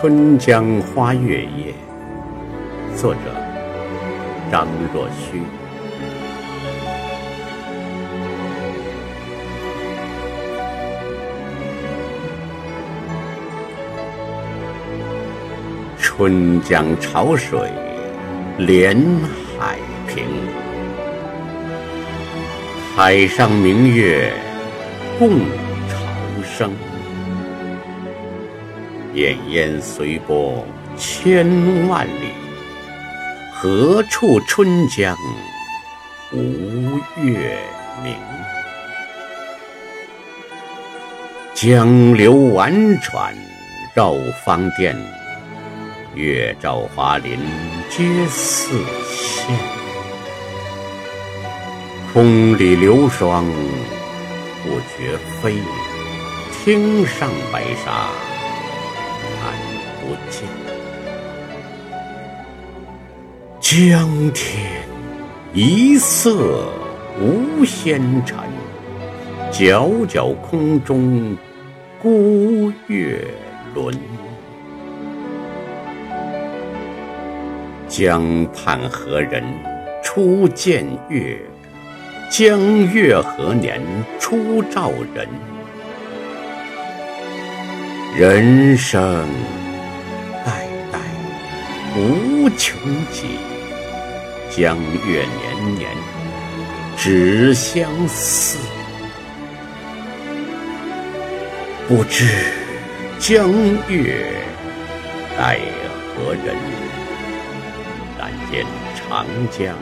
春江花月夜》，作者张若虚。春江潮水连海平，海上明月共潮生。滟滟随波千万里，何处春江无月明？江流宛转绕芳甸，月照花林皆似霰。空里流霜不觉飞，汀上白沙。不见江天一色无纤尘，皎皎空中孤月轮。江畔何人初见月？江月何年初照人？人生。穷极，江月年年只相似。不知江月待何人？但见长江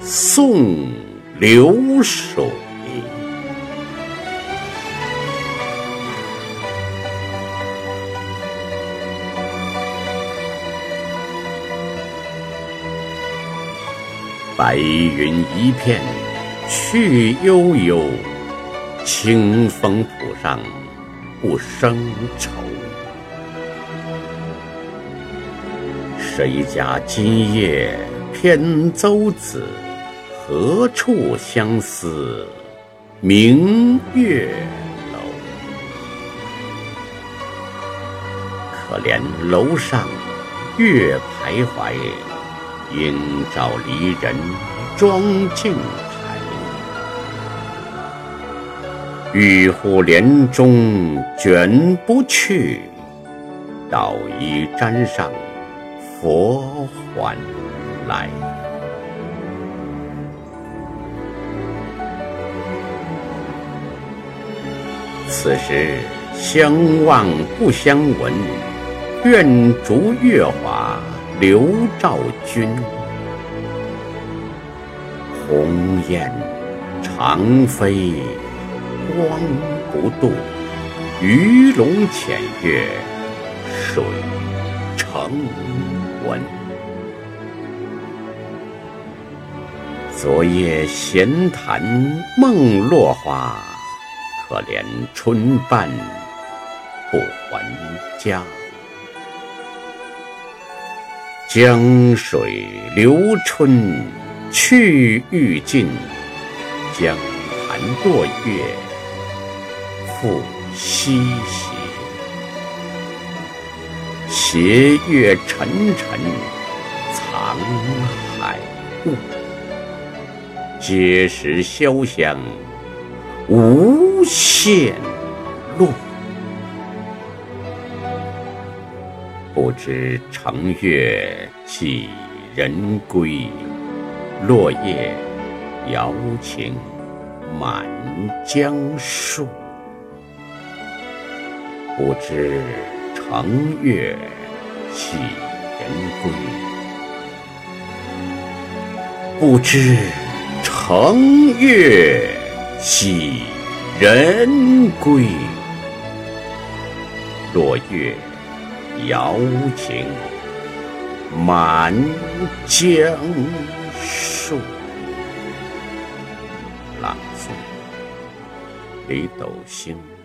送流水。白云一片去悠悠，清风浦上不生愁。谁家今夜扁舟子？何处相思明月楼？可怜楼上月徘徊。应照离人妆镜台，玉户帘中卷不去，捣衣砧上佛还来。此时相望不相闻，愿逐月华。刘兆君，鸿雁长飞光不度，鱼龙潜跃水成文。昨夜闲谈梦落花，可怜春半不还家。江水流春去欲尽，江潭落月复西斜。斜月沉沉藏海雾，碣石潇湘无限路。不知乘月几人归，落叶摇情满江树。不知乘月几人归，不知乘月几人归，落月。瑶情满江树。朗诵：北斗星。